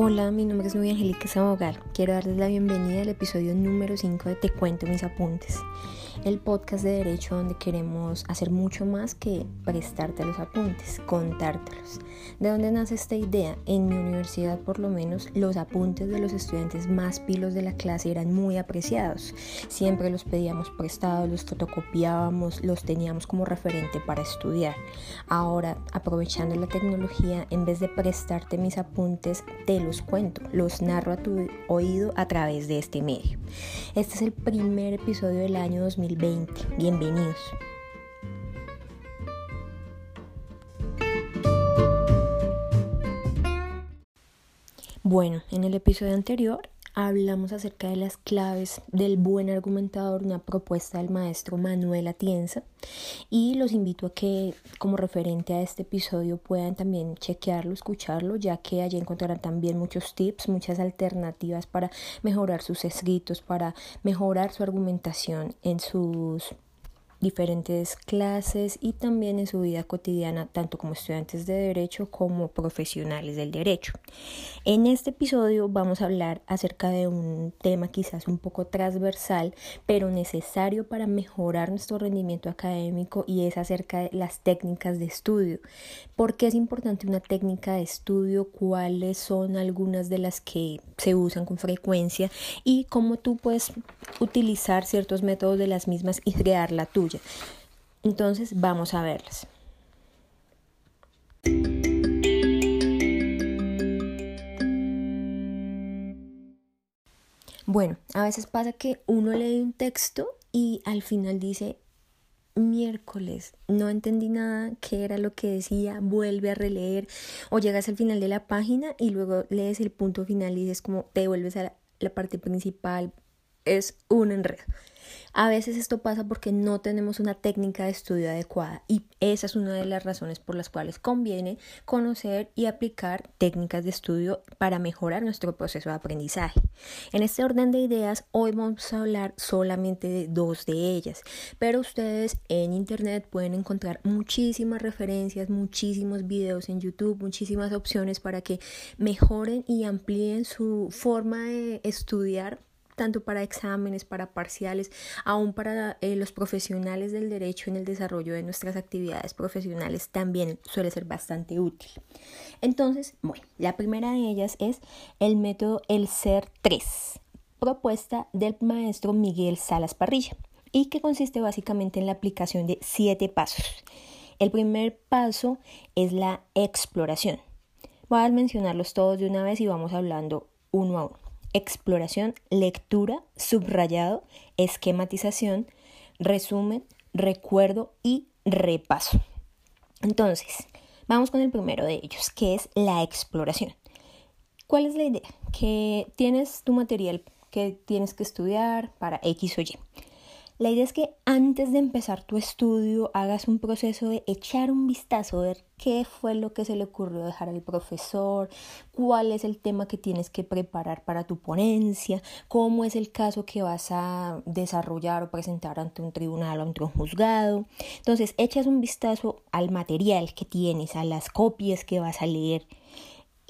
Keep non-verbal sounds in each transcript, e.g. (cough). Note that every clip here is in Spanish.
Hola, mi nombre es Nubia Angélica Sabogal. Quiero darles la bienvenida al episodio número 5 de Te Cuento Mis Apuntes, el podcast de derecho donde queremos hacer mucho más que prestarte los apuntes, contártelos. ¿De dónde nace esta idea? En mi universidad, por lo menos, los apuntes de los estudiantes más pilos de la clase eran muy apreciados. Siempre los pedíamos prestados, los fotocopiábamos, los teníamos como referente para estudiar. Ahora, aprovechando la tecnología, en vez de prestarte mis apuntes, te los cuento, los narro a tu oído a través de este medio. Este es el primer episodio del año 2020. Bienvenidos. Bueno, en el episodio anterior hablamos acerca de las claves del buen argumentador, una propuesta del maestro Manuel Atienza y los invito a que como referente a este episodio puedan también chequearlo, escucharlo, ya que allí encontrarán también muchos tips, muchas alternativas para mejorar sus escritos, para mejorar su argumentación en sus diferentes clases y también en su vida cotidiana, tanto como estudiantes de derecho como profesionales del derecho. En este episodio vamos a hablar acerca de un tema quizás un poco transversal, pero necesario para mejorar nuestro rendimiento académico y es acerca de las técnicas de estudio. ¿Por qué es importante una técnica de estudio? ¿Cuáles son algunas de las que se usan con frecuencia? Y cómo tú puedes utilizar ciertos métodos de las mismas y crear la tuya. Entonces vamos a verlas. Bueno, a veces pasa que uno lee un texto y al final dice, miércoles, no entendí nada, qué era lo que decía, vuelve a releer o llegas al final de la página y luego lees el punto final y dices como te vuelves a la parte principal, es un enredo. A veces esto pasa porque no tenemos una técnica de estudio adecuada y esa es una de las razones por las cuales conviene conocer y aplicar técnicas de estudio para mejorar nuestro proceso de aprendizaje. En este orden de ideas, hoy vamos a hablar solamente de dos de ellas, pero ustedes en internet pueden encontrar muchísimas referencias, muchísimos videos en YouTube, muchísimas opciones para que mejoren y amplíen su forma de estudiar tanto para exámenes, para parciales, aún para eh, los profesionales del derecho en el desarrollo de nuestras actividades profesionales también suele ser bastante útil. Entonces, bueno, la primera de ellas es el método El Ser 3, propuesta del maestro Miguel Salas Parrilla, y que consiste básicamente en la aplicación de siete pasos. El primer paso es la exploración. Voy a mencionarlos todos de una vez y vamos hablando uno a uno exploración, lectura, subrayado, esquematización, resumen, recuerdo y repaso. Entonces, vamos con el primero de ellos, que es la exploración. ¿Cuál es la idea? Que tienes tu material que tienes que estudiar para X o Y. La idea es que antes de empezar tu estudio hagas un proceso de echar un vistazo, ver qué fue lo que se le ocurrió dejar al profesor, cuál es el tema que tienes que preparar para tu ponencia, cómo es el caso que vas a desarrollar o presentar ante un tribunal o ante un juzgado. Entonces, echas un vistazo al material que tienes, a las copias que vas a leer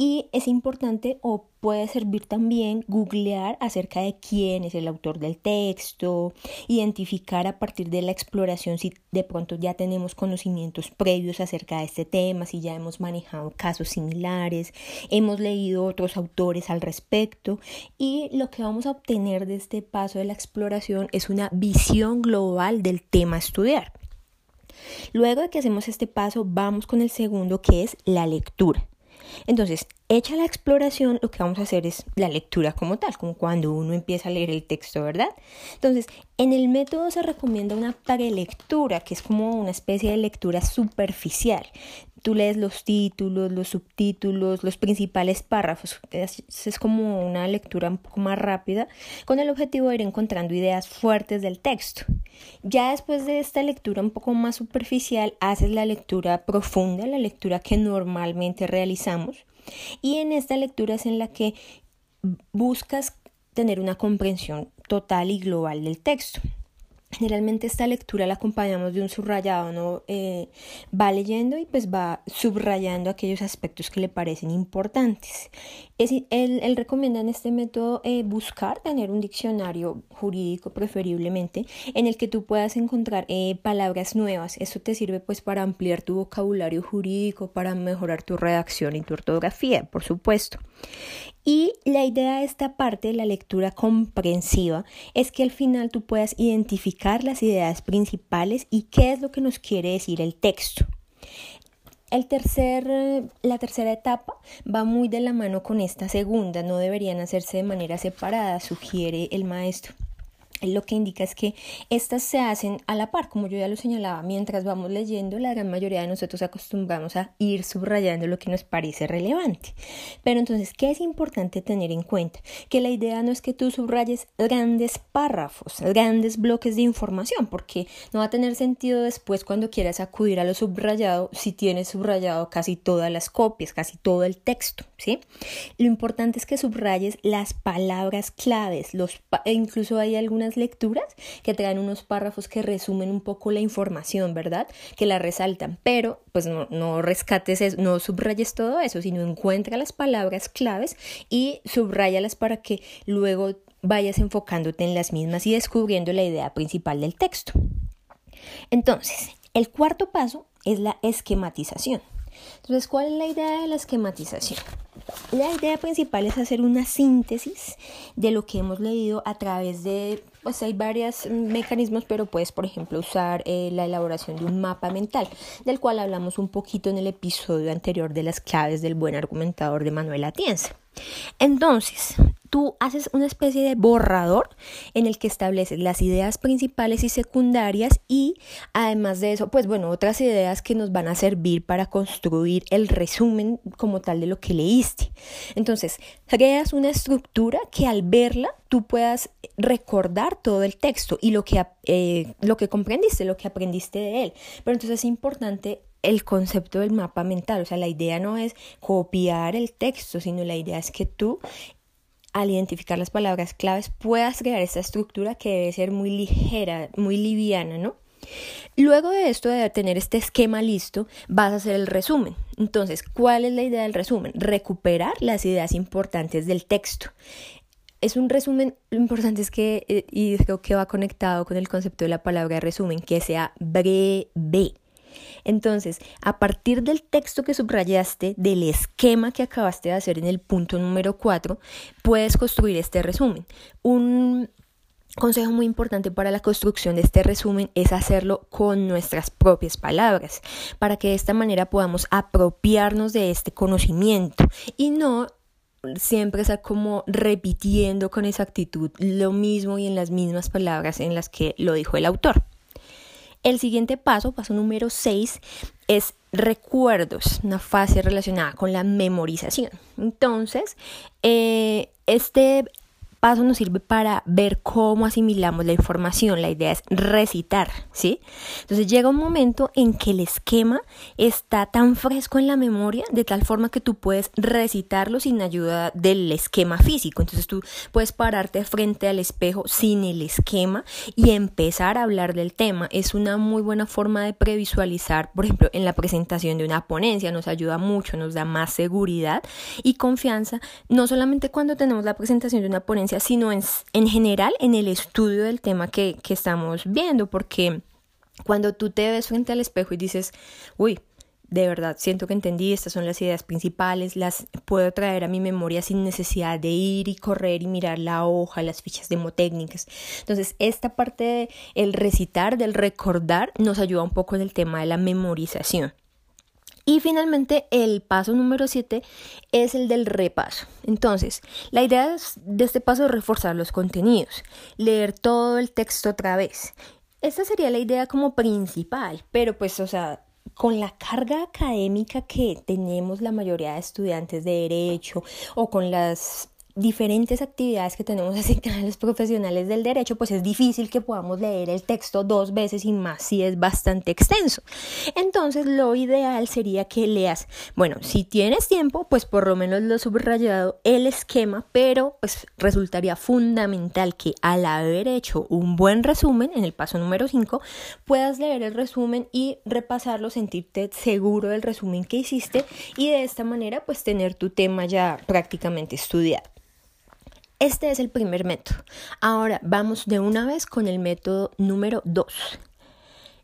y es importante o puede servir también googlear acerca de quién es el autor del texto, identificar a partir de la exploración si de pronto ya tenemos conocimientos previos acerca de este tema, si ya hemos manejado casos similares, hemos leído otros autores al respecto y lo que vamos a obtener de este paso de la exploración es una visión global del tema a estudiar. Luego de que hacemos este paso, vamos con el segundo que es la lectura. Entonces, hecha la exploración, lo que vamos a hacer es la lectura como tal, como cuando uno empieza a leer el texto, ¿verdad? Entonces, en el método se recomienda una prelectura, que es como una especie de lectura superficial. Tú lees los títulos, los subtítulos, los principales párrafos. Es, es como una lectura un poco más rápida, con el objetivo de ir encontrando ideas fuertes del texto. Ya después de esta lectura un poco más superficial, haces la lectura profunda, la lectura que normalmente realizamos. Y en esta lectura es en la que buscas tener una comprensión total y global del texto. Generalmente esta lectura la acompañamos de un subrayado, ¿no? Eh, va leyendo y pues va subrayando aquellos aspectos que le parecen importantes. Es, él, recomienda en este método eh, buscar tener un diccionario jurídico preferiblemente en el que tú puedas encontrar eh, palabras nuevas. Eso te sirve pues para ampliar tu vocabulario jurídico, para mejorar tu redacción y tu ortografía, por supuesto. Y la idea de esta parte, la lectura comprensiva, es que al final tú puedas identificar las ideas principales y qué es lo que nos quiere decir el texto. El tercer, la tercera etapa va muy de la mano con esta segunda, no deberían hacerse de manera separada, sugiere el maestro lo que indica es que estas se hacen a la par, como yo ya lo señalaba, mientras vamos leyendo, la gran mayoría de nosotros acostumbramos a ir subrayando lo que nos parece relevante. Pero entonces, ¿qué es importante tener en cuenta? Que la idea no es que tú subrayes grandes párrafos, grandes bloques de información, porque no va a tener sentido después cuando quieras acudir a lo subrayado si tienes subrayado casi todas las copias, casi todo el texto, Lo importante es que subrayes las palabras claves, e incluso hay algunas lecturas que traen unos párrafos que resumen un poco la información, ¿verdad? Que la resaltan, pero pues no, rescates, no subrayes todo eso, sino encuentra las palabras claves y subrayalas para que luego vayas enfocándote en las mismas y descubriendo la idea principal del texto. Entonces, el cuarto paso es la esquematización. Entonces, ¿cuál es la idea de la esquematización? La idea principal es hacer una síntesis de lo que hemos leído a través de, pues hay varios mecanismos, pero puedes, por ejemplo, usar eh, la elaboración de un mapa mental, del cual hablamos un poquito en el episodio anterior de las claves del buen argumentador de Manuel Atienza. Entonces, tú haces una especie de borrador en el que estableces las ideas principales y secundarias y además de eso, pues bueno, otras ideas que nos van a servir para construir el resumen como tal de lo que leíste. Entonces, creas una estructura que al verla tú puedas recordar todo el texto y lo que, eh, lo que comprendiste, lo que aprendiste de él. Pero entonces es importante el concepto del mapa mental, o sea, la idea no es copiar el texto, sino la idea es que tú al identificar las palabras claves puedas crear esta estructura que debe ser muy ligera, muy liviana, ¿no? Luego de esto, de tener este esquema listo, vas a hacer el resumen. Entonces, ¿cuál es la idea del resumen? Recuperar las ideas importantes del texto. Es un resumen, lo importante es que, eh, y creo que va conectado con el concepto de la palabra resumen, que sea breve entonces, a partir del texto que subrayaste, del esquema que acabaste de hacer en el punto número 4, puedes construir este resumen. Un consejo muy importante para la construcción de este resumen es hacerlo con nuestras propias palabras, para que de esta manera podamos apropiarnos de este conocimiento y no siempre estar como repitiendo con exactitud lo mismo y en las mismas palabras en las que lo dijo el autor. El siguiente paso, paso número 6, es recuerdos, una fase relacionada con la memorización. Entonces, eh, este paso nos sirve para ver cómo asimilamos la información. La idea es recitar, ¿sí? Entonces llega un momento en que el esquema está tan fresco en la memoria de tal forma que tú puedes recitarlo sin ayuda del esquema físico. Entonces tú puedes pararte frente al espejo sin el esquema y empezar a hablar del tema. Es una muy buena forma de previsualizar, por ejemplo, en la presentación de una ponencia. Nos ayuda mucho, nos da más seguridad y confianza, no solamente cuando tenemos la presentación de una ponencia, sino en, en general en el estudio del tema que, que estamos viendo, porque cuando tú te ves frente al espejo y dices, uy, de verdad siento que entendí, estas son las ideas principales, las puedo traer a mi memoria sin necesidad de ir y correr y mirar la hoja, las fichas demotécnicas. Entonces, esta parte del recitar, del recordar, nos ayuda un poco en el tema de la memorización. Y finalmente el paso número 7 es el del repaso. Entonces, la idea de este paso es reforzar los contenidos, leer todo el texto otra vez. Esta sería la idea como principal, pero pues, o sea, con la carga académica que tenemos la mayoría de estudiantes de derecho o con las diferentes actividades que tenemos (laughs) asignadas los profesionales del derecho, pues es difícil que podamos leer el texto dos veces y más si es bastante extenso. Entonces, lo ideal sería que leas, bueno, si tienes tiempo, pues por lo menos lo subrayado el esquema, pero pues resultaría fundamental que al haber hecho un buen resumen en el paso número 5, puedas leer el resumen y repasarlo, sentirte seguro del resumen que hiciste y de esta manera pues tener tu tema ya prácticamente estudiado. Este es el primer método. Ahora vamos de una vez con el método número 2.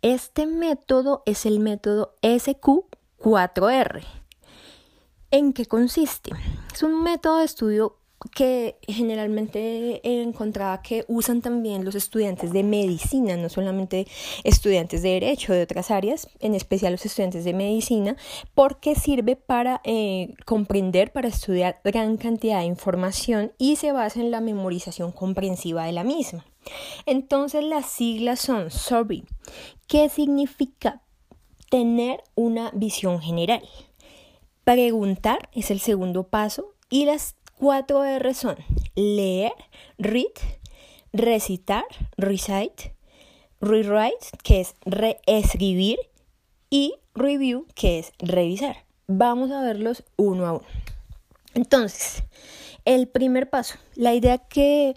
Este método es el método SQ4R. ¿En qué consiste? Es un método de estudio que generalmente encontraba que usan también los estudiantes de medicina, no solamente estudiantes de derecho de otras áreas, en especial los estudiantes de medicina, porque sirve para eh, comprender, para estudiar gran cantidad de información y se basa en la memorización comprensiva de la misma. Entonces las siglas son SORBY, que significa tener una visión general. Preguntar es el segundo paso y las Cuatro R son leer, read, recitar, recite, rewrite, que es reescribir, y review, que es revisar. Vamos a verlos uno a uno. Entonces, el primer paso, la idea que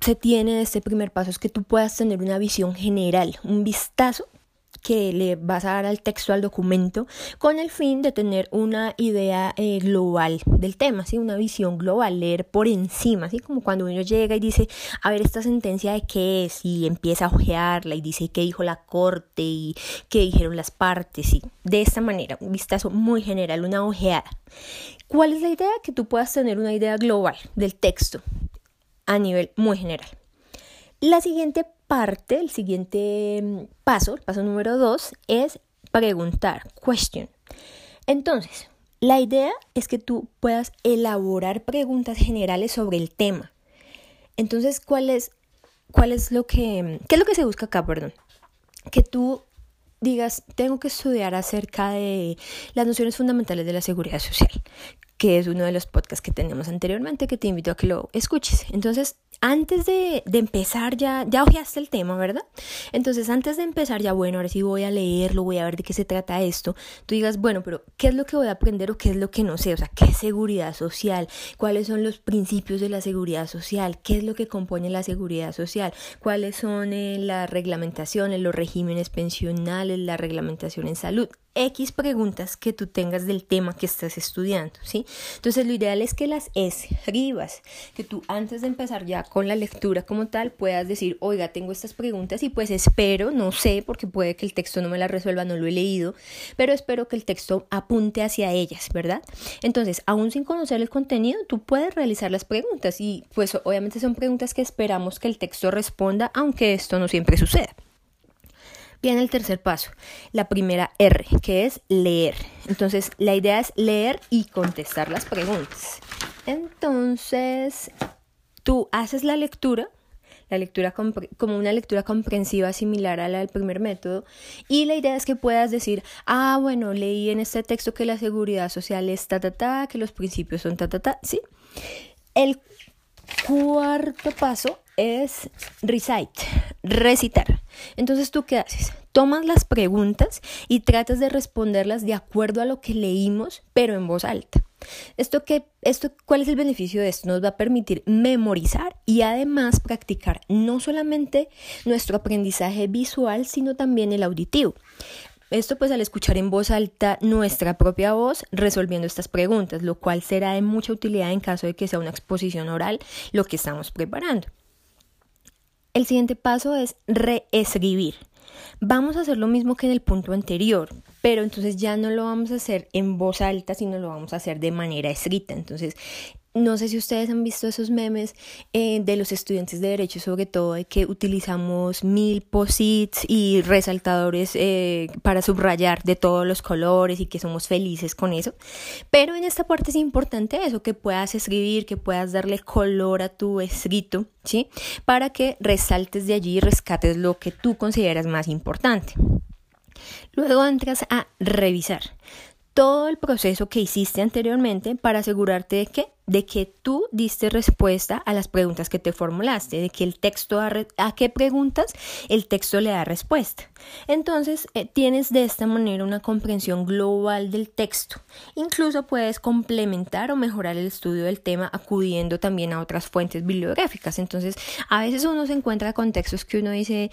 se tiene de este primer paso es que tú puedas tener una visión general, un vistazo que le vas a dar al texto, al documento, con el fin de tener una idea eh, global del tema, ¿sí? una visión global, leer por encima, así como cuando uno llega y dice, a ver, esta sentencia de qué es, y empieza a ojearla y dice qué dijo la corte y qué dijeron las partes, ¿sí? de esta manera, un vistazo muy general, una ojeada. ¿Cuál es la idea? Que tú puedas tener una idea global del texto a nivel muy general. La siguiente parte, el siguiente mm, paso, el paso número dos, es preguntar, question. Entonces, la idea es que tú puedas elaborar preguntas generales sobre el tema. Entonces, ¿cuál es, cuál es lo que, qué es lo que se busca acá, perdón? Que tú digas, tengo que estudiar acerca de las nociones fundamentales de la seguridad social, que es uno de los podcasts que tenemos anteriormente, que te invito a que lo escuches. Entonces, antes de, empezar ya, ya ojeaste el tema, ¿verdad? Entonces, antes de empezar ya, bueno, ahora sí voy a leerlo, voy a ver de qué se trata esto, tú digas, bueno, pero ¿qué es lo que voy a aprender o qué es lo que no sé? O sea, ¿qué es seguridad social? ¿Cuáles son los principios de la seguridad social? ¿Qué es lo que compone la seguridad social? ¿Cuáles son eh, las reglamentaciones, los regímenes pensionales, la reglamentación en salud? X preguntas que tú tengas del tema que estás estudiando, ¿sí? Entonces lo ideal es que las escribas, que tú antes de empezar ya con la lectura como tal puedas decir, oiga, tengo estas preguntas y pues espero, no sé, porque puede que el texto no me las resuelva, no lo he leído, pero espero que el texto apunte hacia ellas, ¿verdad? Entonces, aún sin conocer el contenido, tú puedes realizar las preguntas y pues obviamente son preguntas que esperamos que el texto responda, aunque esto no siempre suceda. Viene el tercer paso, la primera R, que es leer. Entonces, la idea es leer y contestar las preguntas. Entonces, tú haces la lectura, la lectura como una lectura comprensiva similar a la del primer método, y la idea es que puedas decir, ah, bueno, leí en este texto que la seguridad social es ta, ta, ta, que los principios son ta, ta, ta, ¿sí? El cuarto paso es recite, recitar. Entonces, ¿tú qué haces? Tomas las preguntas y tratas de responderlas de acuerdo a lo que leímos, pero en voz alta. Esto que, esto, ¿Cuál es el beneficio de esto? Nos va a permitir memorizar y además practicar no solamente nuestro aprendizaje visual, sino también el auditivo. Esto pues al escuchar en voz alta nuestra propia voz resolviendo estas preguntas, lo cual será de mucha utilidad en caso de que sea una exposición oral lo que estamos preparando. El siguiente paso es reescribir. Vamos a hacer lo mismo que en el punto anterior, pero entonces ya no lo vamos a hacer en voz alta, sino lo vamos a hacer de manera escrita. Entonces, no sé si ustedes han visto esos memes eh, de los estudiantes de derecho, sobre todo de que utilizamos mil posits y resaltadores eh, para subrayar de todos los colores y que somos felices con eso. Pero en esta parte es importante eso, que puedas escribir, que puedas darle color a tu escrito, ¿sí? Para que resaltes de allí y rescates lo que tú consideras más importante. Luego entras a revisar todo el proceso que hiciste anteriormente para asegurarte de que de que tú diste respuesta a las preguntas que te formulaste, de que el texto a, a qué preguntas el texto le da respuesta. Entonces eh, tienes de esta manera una comprensión global del texto. Incluso puedes complementar o mejorar el estudio del tema acudiendo también a otras fuentes bibliográficas. Entonces a veces uno se encuentra con textos que uno dice,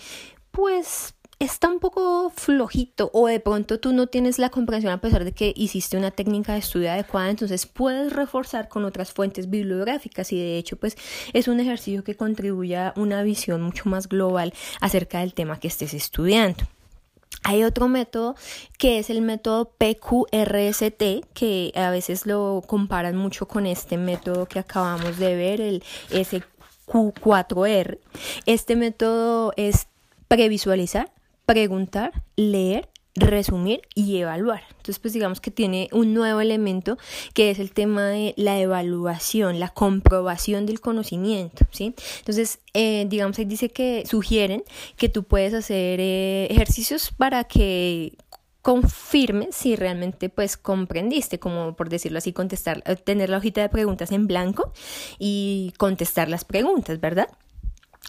pues está un poco flojito o de pronto tú no tienes la comprensión a pesar de que hiciste una técnica de estudio adecuada, entonces puedes reforzar con otras fuentes bibliográficas y de hecho pues es un ejercicio que contribuye a una visión mucho más global acerca del tema que estés estudiando. Hay otro método que es el método PQRST, que a veces lo comparan mucho con este método que acabamos de ver, el SQ4R. Este método es previsualizar, preguntar, leer, resumir y evaluar. Entonces, pues digamos que tiene un nuevo elemento que es el tema de la evaluación, la comprobación del conocimiento, ¿sí? Entonces, eh, digamos, ahí dice que sugieren que tú puedes hacer eh, ejercicios para que confirme si realmente pues comprendiste, como por decirlo así, contestar, eh, tener la hojita de preguntas en blanco y contestar las preguntas, ¿verdad?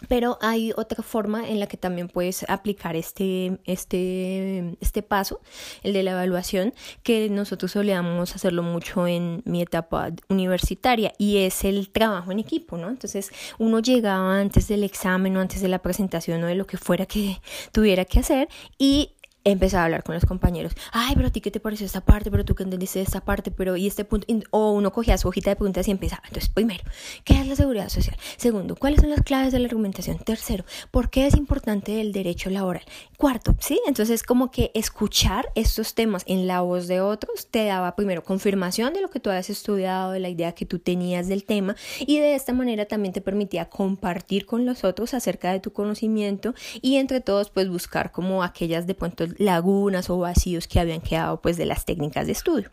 Pero hay otra forma en la que también puedes aplicar este, este, este paso, el de la evaluación, que nosotros solíamos hacerlo mucho en mi etapa universitaria y es el trabajo en equipo, ¿no? Entonces uno llegaba antes del examen o antes de la presentación o de lo que fuera que tuviera que hacer y empezaba a hablar con los compañeros. Ay, pero a ti qué te pareció esta parte, pero tú qué entendiste esta parte, pero y este punto. O uno cogía su hojita de preguntas y empezaba. Entonces, primero, ¿qué es la seguridad social? Segundo, ¿cuáles son las claves de la argumentación? Tercero, ¿por qué es importante el derecho laboral? Cuarto, ¿sí? Entonces, como que escuchar estos temas en la voz de otros te daba primero confirmación de lo que tú habías estudiado, de la idea que tú tenías del tema y de esta manera también te permitía compartir con los otros acerca de tu conocimiento y entre todos pues buscar como aquellas de pronto lagunas o vacíos que habían quedado pues de las técnicas de estudio.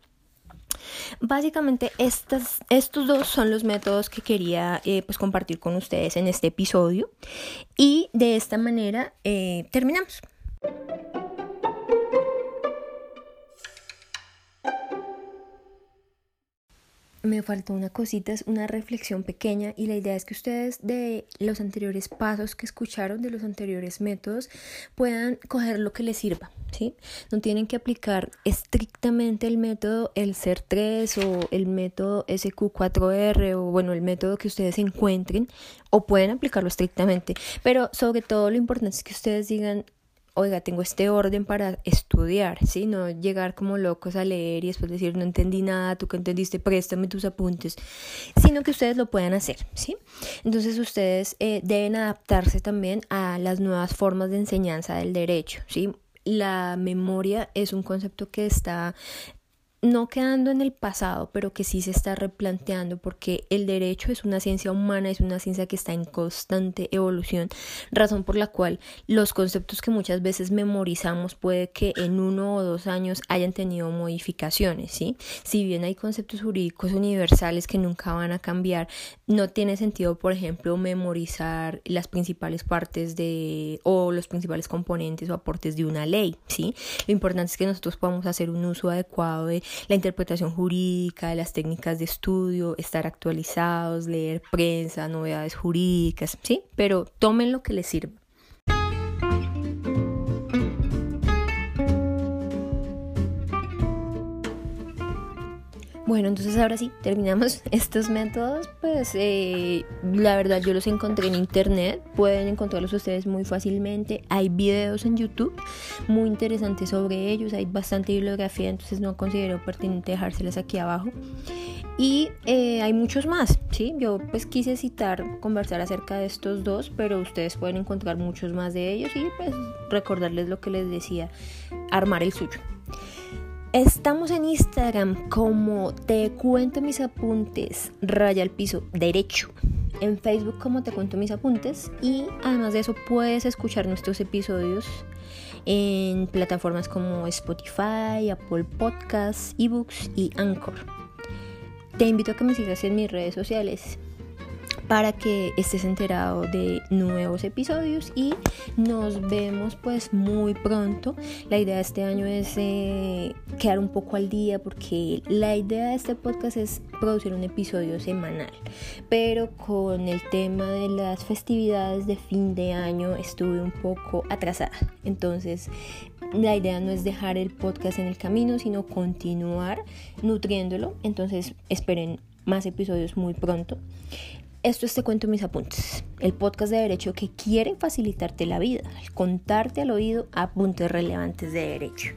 Básicamente estos dos son los métodos que quería eh, pues compartir con ustedes en este episodio y de esta manera eh, terminamos. Me faltó una cosita, es una reflexión pequeña y la idea es que ustedes de los anteriores pasos que escucharon, de los anteriores métodos, puedan coger lo que les sirva, ¿sí? No tienen que aplicar estrictamente el método el SER 3 o el método SQ4R o bueno, el método que ustedes encuentren o pueden aplicarlo estrictamente, pero sobre todo lo importante es que ustedes digan, oiga, tengo este orden para estudiar, ¿sí? No llegar como locos a leer y después decir, no entendí nada, tú que entendiste, préstame tus apuntes, sino que ustedes lo puedan hacer, ¿sí? Entonces ustedes eh, deben adaptarse también a las nuevas formas de enseñanza del derecho, ¿sí? La memoria es un concepto que está no quedando en el pasado, pero que sí se está replanteando porque el derecho es una ciencia humana, es una ciencia que está en constante evolución, razón por la cual los conceptos que muchas veces memorizamos puede que en uno o dos años hayan tenido modificaciones, ¿sí? Si bien hay conceptos jurídicos universales que nunca van a cambiar, no tiene sentido, por ejemplo, memorizar las principales partes de o los principales componentes o aportes de una ley, ¿sí? Lo importante es que nosotros podamos hacer un uso adecuado de la interpretación jurídica, las técnicas de estudio, estar actualizados, leer prensa, novedades jurídicas, ¿sí? Pero tomen lo que les sirva. Bueno, entonces ahora sí, terminamos (laughs) estos métodos. Pues eh, la verdad yo los encontré en internet, pueden encontrarlos ustedes muy fácilmente. Hay videos en YouTube muy interesantes sobre ellos, hay bastante bibliografía, entonces no considero pertinente dejárselas aquí abajo. Y eh, hay muchos más, ¿sí? Yo pues quise citar, conversar acerca de estos dos, pero ustedes pueden encontrar muchos más de ellos y pues recordarles lo que les decía, armar el suyo. Estamos en Instagram como Te Cuento Mis Apuntes, raya al piso derecho. En Facebook como Te Cuento Mis Apuntes. Y además de eso puedes escuchar nuestros episodios en plataformas como Spotify, Apple Podcasts, eBooks y Anchor. Te invito a que me sigas en mis redes sociales. Para que estés enterado de nuevos episodios y nos vemos pues muy pronto. La idea de este año es eh, quedar un poco al día porque la idea de este podcast es producir un episodio semanal, pero con el tema de las festividades de fin de año estuve un poco atrasada. Entonces la idea no es dejar el podcast en el camino, sino continuar nutriéndolo. Entonces esperen más episodios muy pronto. Esto es Te Cuento Mis Apuntes, el podcast de derecho que quiere facilitarte la vida, contarte al oído apuntes relevantes de derecho.